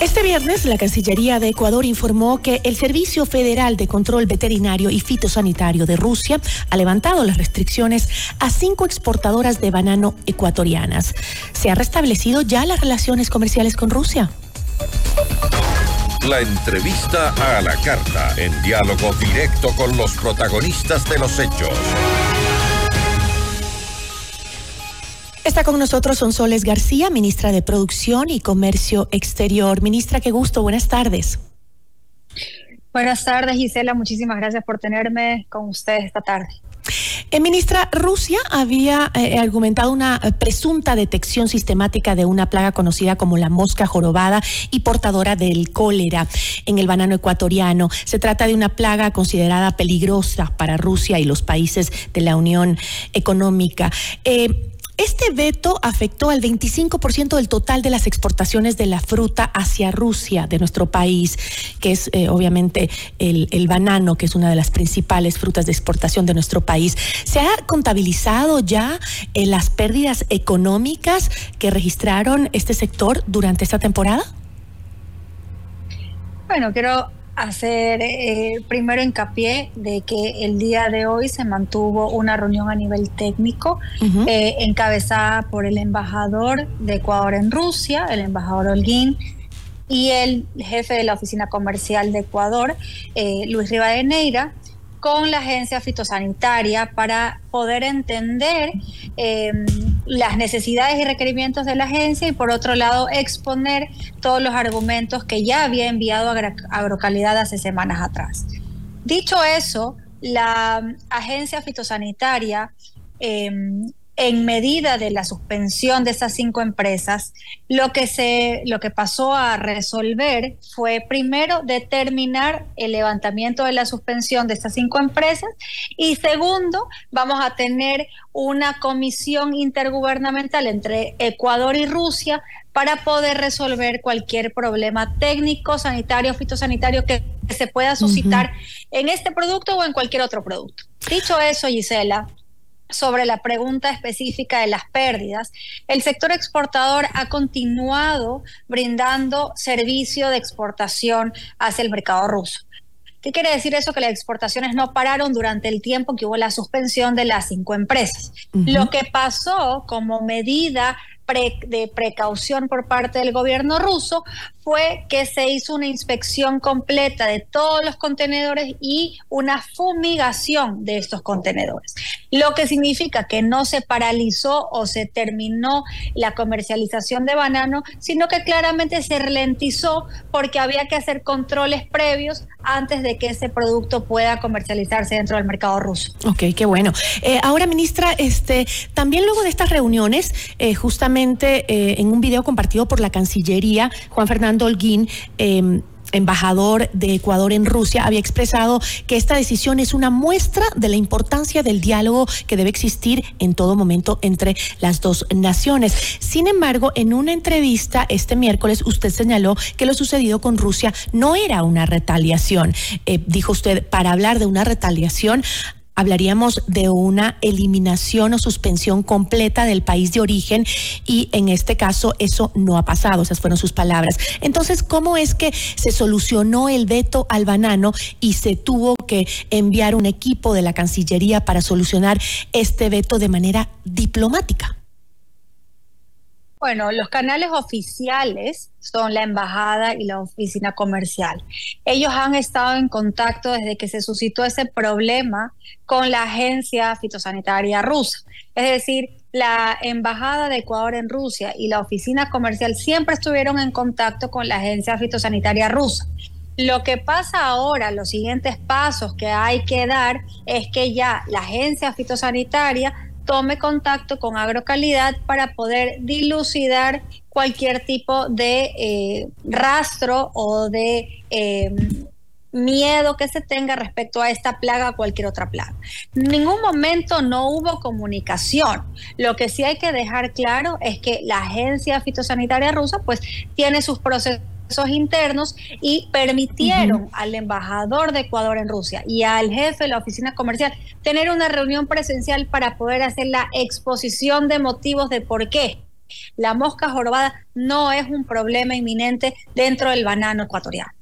Este viernes, la Cancillería de Ecuador informó que el Servicio Federal de Control Veterinario y Fitosanitario de Rusia ha levantado las restricciones a cinco exportadoras de banano ecuatorianas. ¿Se han restablecido ya las relaciones comerciales con Rusia? La entrevista a la carta, en diálogo directo con los protagonistas de los hechos. Está con nosotros Sonsoles García, ministra de Producción y Comercio Exterior. Ministra, qué gusto, buenas tardes. Buenas tardes, Gisela. Muchísimas gracias por tenerme con ustedes esta tarde. Eh, ministra, Rusia había eh, argumentado una eh, presunta detección sistemática de una plaga conocida como la mosca jorobada y portadora del cólera en el banano ecuatoriano. Se trata de una plaga considerada peligrosa para Rusia y los países de la Unión Económica. Este veto afectó al 25% del total de las exportaciones de la fruta hacia Rusia de nuestro país, que es eh, obviamente el, banano, que es una de las principales frutas de exportación de nuestro país. ¿Se ha contabilizado ya eh, las pérdidas económicas que registraron este sector durante esta temporada? Bueno, quiero hacer eh, primero hincapié de que el día de hoy se mantuvo una reunión a nivel técnico eh, encabezada por el embajador de Ecuador en Rusia, el embajador Holguín, y el jefe de la oficina comercial de Ecuador, eh, Luis Rivadeneira, con la agencia fitosanitaria para poder entender em, las necesidades y requerimientos de la agencia y por otro lado exponer todos los argumentos que ya había enviado a Agrocalidad hace semanas atrás. Dicho eso, la agencia fitosanitaria em, en medida de la suspensión de esas cinco empresas, lo que, se, lo que pasó a resolver fue primero determinar el levantamiento de la suspensión de estas cinco empresas y segundo, vamos a tener una comisión intergubernamental entre Ecuador y Rusia para poder resolver cualquier problema técnico, sanitario, fitosanitario que se pueda suscitar en este producto o en cualquier otro producto. Dicho eso, Gisela, sobre la pregunta específica de las pérdidas, el sector exportador ha continuado brindando servicio de exportación hacia el mercado ruso. ¿Qué quiere decir eso? Que las exportaciones no pararon durante el tiempo que hubo la suspensión de las cinco empresas. Lo que pasó como medida de precaución por parte del gobierno ruso fue que se hizo una inspección completa de todos los contenedores y una fumigación de estos contenedores, lo que significa que no se paralizó o se terminó la comercialización de banano, sino que claramente se ralentizó porque había que hacer controles previos antes de que ese producto pueda comercializarse dentro del mercado ruso. Ok, qué bueno. Eh, ahora, ministra, este, también luego de estas reuniones, eh, justamente eh, en un video compartido por la Cancillería, Juan Fernando Holguín, em, embajador de Ecuador en Rusia, había expresado que esta decisión es una muestra de la importancia del diálogo que debe existir en todo momento entre las dos naciones. Sin embargo, en una entrevista este miércoles usted señaló que lo sucedido con Rusia no era una retaliación. Eh, dijo usted, para hablar de una retaliación hablaríamos de una eliminación o suspensión completa del país de origen y en este caso eso no ha pasado, esas fueron sus palabras. Entonces, ¿cómo es que se solucionó el veto al banano y se tuvo que enviar un equipo de la Cancillería para solucionar este veto de manera diplomática? Bueno, los canales oficiales son la embajada y la oficina comercial. Ellos han estado en contacto desde que se suscitó ese problema con la agencia fitosanitaria rusa. Es decir, la embajada de Ecuador en Rusia y la oficina comercial siempre estuvieron en contacto con la agencia fitosanitaria rusa. Lo que pasa ahora, los siguientes pasos que hay que dar es que ya la agencia fitosanitaria tome contacto con Agrocalidad para poder dilucidar cualquier tipo de eh, rastro o de eh, miedo que se tenga respecto a esta plaga o cualquier otra plaga. En ningún momento no hubo comunicación. Lo que sí hay que dejar claro es que la agencia fitosanitaria rusa pues tiene sus procesos internos y permitieron al embajador de Ecuador en Rusia y al jefe de la oficina comercial tener una reunión presencial para poder hacer la exposición de motivos de por qué La mosca jorobada no es un problema inminente dentro del banano ecuatoriano.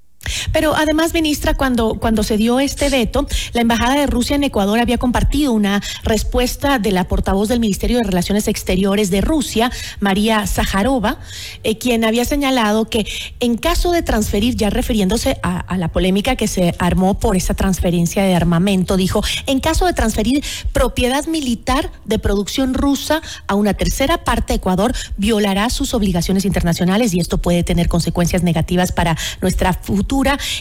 Pero además, ministra, cuando, cuando se dio este veto, la Embajada de Rusia en Ecuador había compartido una respuesta de la portavoz del Ministerio de Relaciones Exteriores de Rusia, María Zaharova, eh, quien había señalado que en caso de transferir, ya refiriéndose a, a la polémica que se armó por esa transferencia de armamento, dijo, en caso de transferir propiedad militar de producción rusa a una tercera parte de Ecuador, violará sus obligaciones internacionales y esto puede tener consecuencias negativas para nuestra futura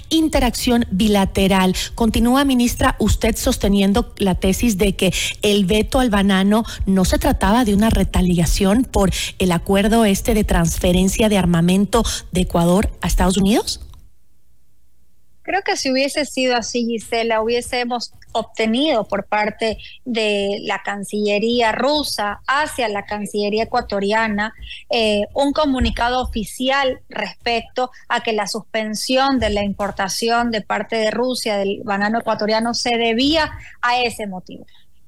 interacción bilateral. Continúa, ministra, usted sosteniendo la tesis de que el veto al banano no se trataba de una retaliación por el acuerdo este de transferencia de armamento de Ecuador a Estados Unidos? Creo que si hubiese sido así, Gisela, hubiésemos obtenido por parte de la Cancillería rusa hacia la Cancillería ecuatoriana eh, un comunicado oficial respecto a que la suspensión de la importación de parte de Rusia del banano ecuatoriano se debía a ese motivo.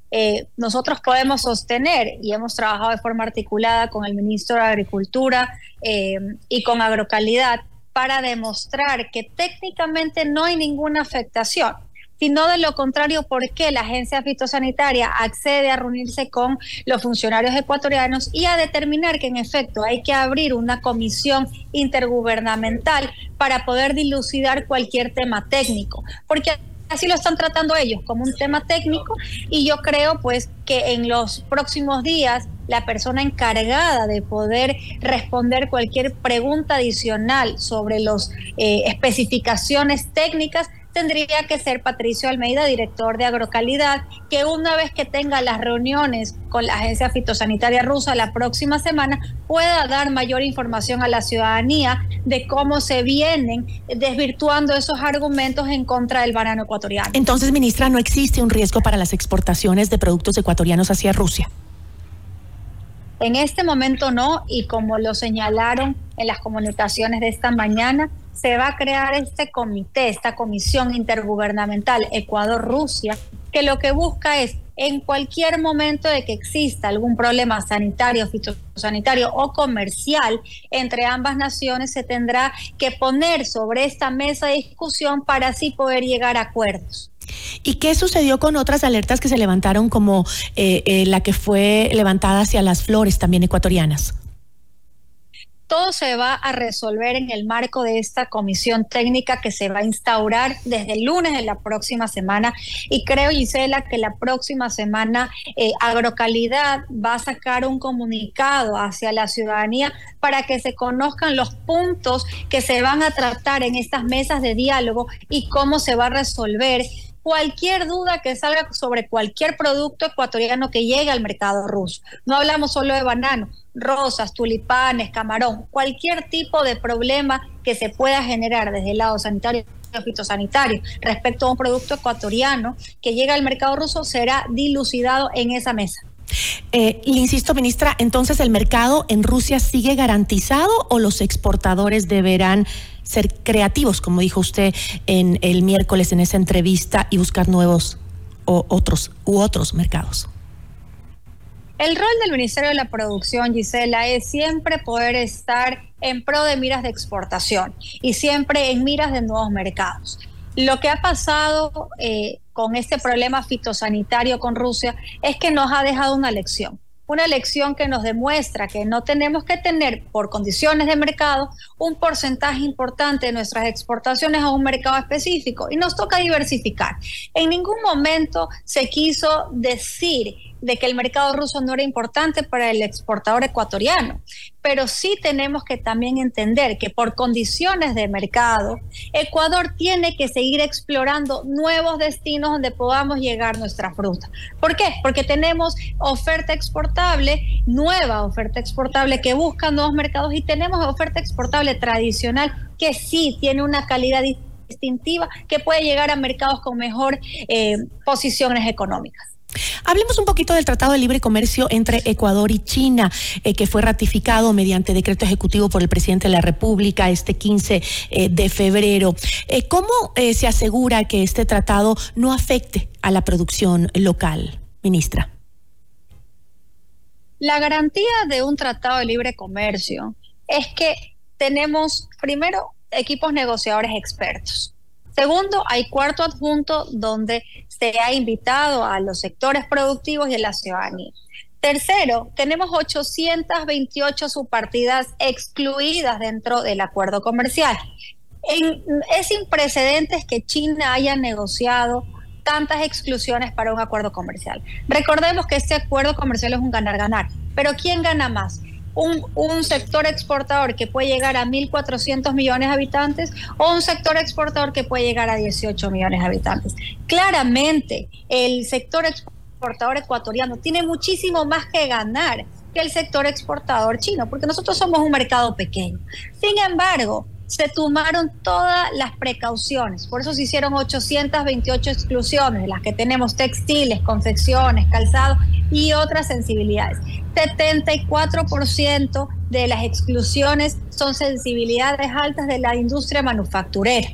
Eh, nosotros podemos sostener y hemos trabajado de forma articulada con el ministro de Agricultura eh, y con Agrocalidad para demostrar que técnicamente no hay ninguna afectación sino de lo contrario, ¿por qué la agencia fitosanitaria accede a reunirse con los funcionarios ecuatorianos y a determinar que en efecto hay que abrir una comisión intergubernamental para poder dilucidar cualquier tema técnico? Porque así lo están tratando ellos como un tema técnico y yo creo pues que en los próximos días la persona encargada de poder responder cualquier pregunta adicional sobre las eh, especificaciones técnicas tendría que ser Patricio Almeida, director de Agrocalidad, que una vez que tenga las reuniones con la Agencia Fitosanitaria Rusa la próxima semana, pueda dar mayor información a la ciudadanía de cómo se vienen desvirtuando esos argumentos en contra del banano ecuatoriano. Entonces, ministra, ¿no existe un riesgo para las exportaciones de productos ecuatorianos hacia Rusia? En este momento no, y como lo señalaron en las comunicaciones de esta mañana, se va a crear este comité, esta comisión intergubernamental Ecuador-Rusia, que lo que busca es en cualquier momento de que exista algún problema sanitario, fitosanitario o comercial entre ambas naciones, se tendrá que poner sobre esta mesa de discusión para así poder llegar a acuerdos. ¿Y qué sucedió con otras alertas que se levantaron como eh, eh, la que fue levantada hacia las flores también ecuatorianas? Todo se va a resolver en el marco de esta comisión técnica que se va a instaurar desde el lunes de la próxima semana. Y creo, Gisela, que la próxima semana eh, Agrocalidad va a sacar un comunicado hacia la ciudadanía para que se conozcan los puntos que se van a tratar en estas mesas de diálogo y cómo se va a resolver cualquier duda que salga sobre cualquier producto ecuatoriano que llegue al mercado ruso. No hablamos solo de banano, rosas, tulipanes, camarón, cualquier tipo de problema que se pueda generar desde el lado sanitario fitosanitario respecto a un producto ecuatoriano que llega al mercado ruso será dilucidado en esa mesa. Eh, le insisto, ministra, entonces el mercado en Rusia sigue garantizado o los exportadores deberán ser creativos, como dijo usted en el miércoles en esa entrevista, y buscar nuevos o otros u otros mercados? El rol del Ministerio de la Producción, Gisela, es siempre poder estar en pro de miras de exportación y siempre en miras de nuevos mercados. Lo que ha pasado eh, con este problema fitosanitario con Rusia es que nos ha dejado una lección una lección que nos demuestra que no tenemos que tener por condiciones de mercado un porcentaje importante de nuestras exportaciones a un mercado específico y nos toca diversificar. En ningún momento se quiso decir de que el mercado ruso no era importante para el exportador ecuatoriano, pero sí tenemos que también entender que por condiciones de mercado, Ecuador tiene que seguir explorando nuevos destinos donde podamos llegar nuestra fruta. ¿Por qué? Porque tenemos oferta exportable, nueva oferta exportable que busca nuevos mercados y tenemos oferta exportable tradicional que sí tiene una calidad distintiva que puede llegar a mercados con mejor eh, posiciones económicas. Hablemos un poquito del Tratado de Libre Comercio entre Ecuador y China, eh, que fue ratificado mediante decreto ejecutivo por el presidente de la República este 15 eh, de febrero. Eh, ¿Cómo se asegura que este tratado no afecte a la producción local, ministra? La garantía de un tratado de libre comercio es que tenemos, primero, equipos negociadores expertos. Segundo, hay cuarto adjunto donde se ha invitado a los sectores productivos y a la ciudadanía. Tercero, tenemos 828 subpartidas excluidas dentro del acuerdo comercial. es sin precedentes que China haya negociado tantas exclusiones para un acuerdo comercial. Recordemos que este acuerdo comercial es un ganar-ganar, pero ¿quién gana más? Un, sector exportador que puede llegar a 1.400 millones de habitantes o un sector exportador que puede llegar a 18 millones de habitantes. Claramente, el sector exportador ecuatoriano tiene muchísimo más que ganar que el sector exportador chino, porque nosotros somos un mercado pequeño. Sin embargo, se tomaron todas las precauciones. Por eso se hicieron 828 exclusiones, de las que tenemos textiles, confecciones, calzado y otras sensibilidades. 74% de las exclusiones son sensibilidades altas de la industria manufacturera.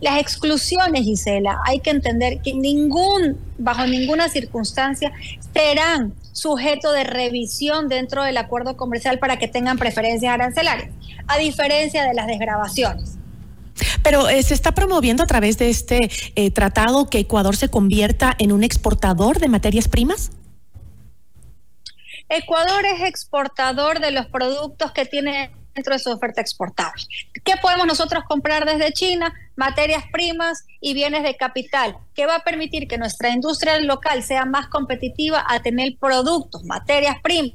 Las exclusiones, Gisela, hay que entender que ningún, bajo ninguna circunstancia serán sujeto de revisión dentro del acuerdo comercial para que tengan preferencias arancelarias, a diferencia de las desgrabaciones. Pero eh, se está promoviendo a través de este eh, tratado que Ecuador se convierta en un exportador de materias primas. Ecuador es exportador de los productos que tiene dentro de su oferta exportable. ¿Qué podemos nosotros comprar desde China? Materias primas y bienes de capital, que va a permitir que nuestra industria local sea más competitiva a tener productos, materias primas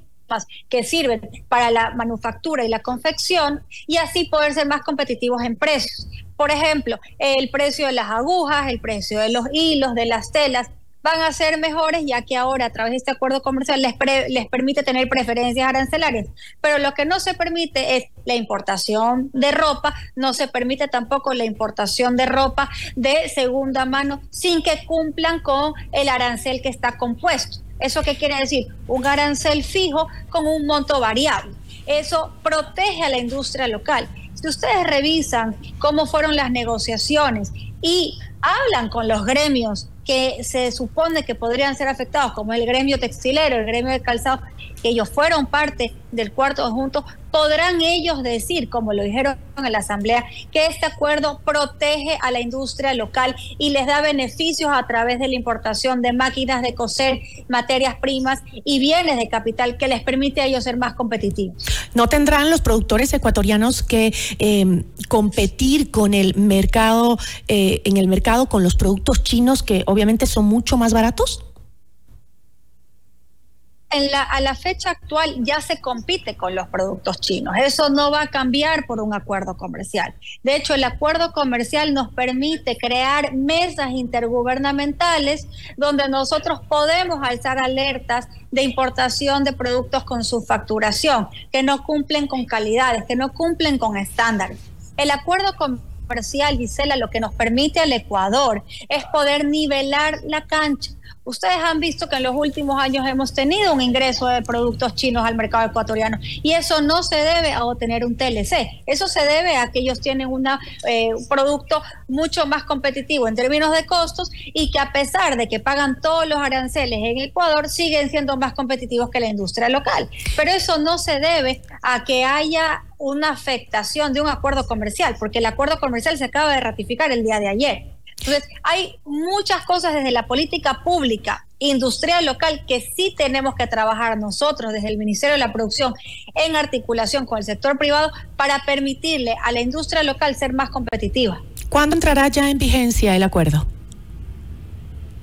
que sirven para la manufactura y la confección y así poder ser más competitivos en precios. Por ejemplo, el precio de las agujas, el precio de los hilos, de las telas, van a ser mejores ya que ahora a través de este acuerdo comercial les, les permite tener preferencias arancelarias. Pero lo que no se permite es la importación de ropa, no se permite tampoco la importación de ropa de segunda mano sin que cumplan con el arancel que está compuesto. ¿Eso qué quiere decir? Un arancel fijo con un monto variable. Eso protege a la industria local. Si ustedes revisan cómo fueron las negociaciones y hablan con los gremios que se supone que podrían ser afectados, como el gremio textilero, el gremio de calzado, que ellos fueron parte del cuarto conjunto, podrán ellos decir, como lo dijeron en la Asamblea, que este acuerdo protege a la industria local y les da beneficios a través de la importación de máquinas de coser, materias primas y bienes de capital que les permite a ellos ser más competitivos. ¿No tendrán los productores ecuatorianos que em, competir con el mercado, eh, en el mercado con los productos chinos que obviamente son mucho más baratos? a la fecha actual ya se compite con los productos chinos. Eso no va a cambiar por un acuerdo comercial. De hecho, el acuerdo comercial nos permite crear mesas intergubernamentales donde nosotros podemos alzar alertas de importación de productos con su facturación, que no cumplen con calidades, que no cumplen con estándares. El acuerdo comercial, Gisela, lo que nos permite al Ecuador es poder nivelar la cancha Ustedes han visto que en los últimos años hemos tenido un ingreso de productos chinos al mercado ecuatoriano y eso no se debe a obtener un TLC, eso se debe a que ellos tienen eh, un producto mucho más competitivo en términos de costos y que a pesar de que pagan todos los aranceles en Ecuador, siguen siendo más competitivos que la industria local. Pero eso no se debe a que haya una afectación de un acuerdo comercial, porque el acuerdo comercial se acaba de ratificar el día de ayer. Entonces, hay muchas cosas desde la política pública, industrial local, que sí tenemos que trabajar nosotros desde el Ministerio de la Producción en articulación con el sector privado para permitirle a la industria local ser más competitiva. ¿Cuándo entrará ya en vigencia el acuerdo?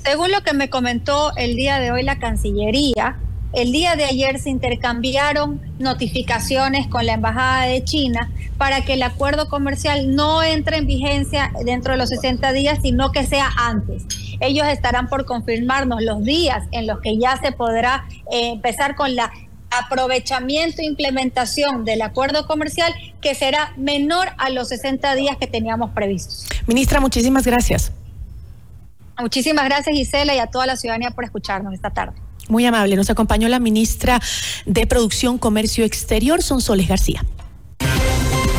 Según lo que me comentó el día de hoy la Cancillería, el día de ayer se intercambiaron notificaciones con la Embajada de China para que el acuerdo comercial no entre en vigencia dentro de los 60 días, sino que sea antes. Ellos estarán por confirmarnos los días en los que ya se podrá eh, empezar con la aprovechamiento e implementación del acuerdo comercial que será menor a los 60 días que teníamos previstos. Ministra, muchísimas gracias. Muchísimas gracias Gisela y a toda la ciudadanía por escucharnos esta tarde. Muy amable. Nos acompañó la ministra de Producción, Comercio Exterior, Sonsoles García.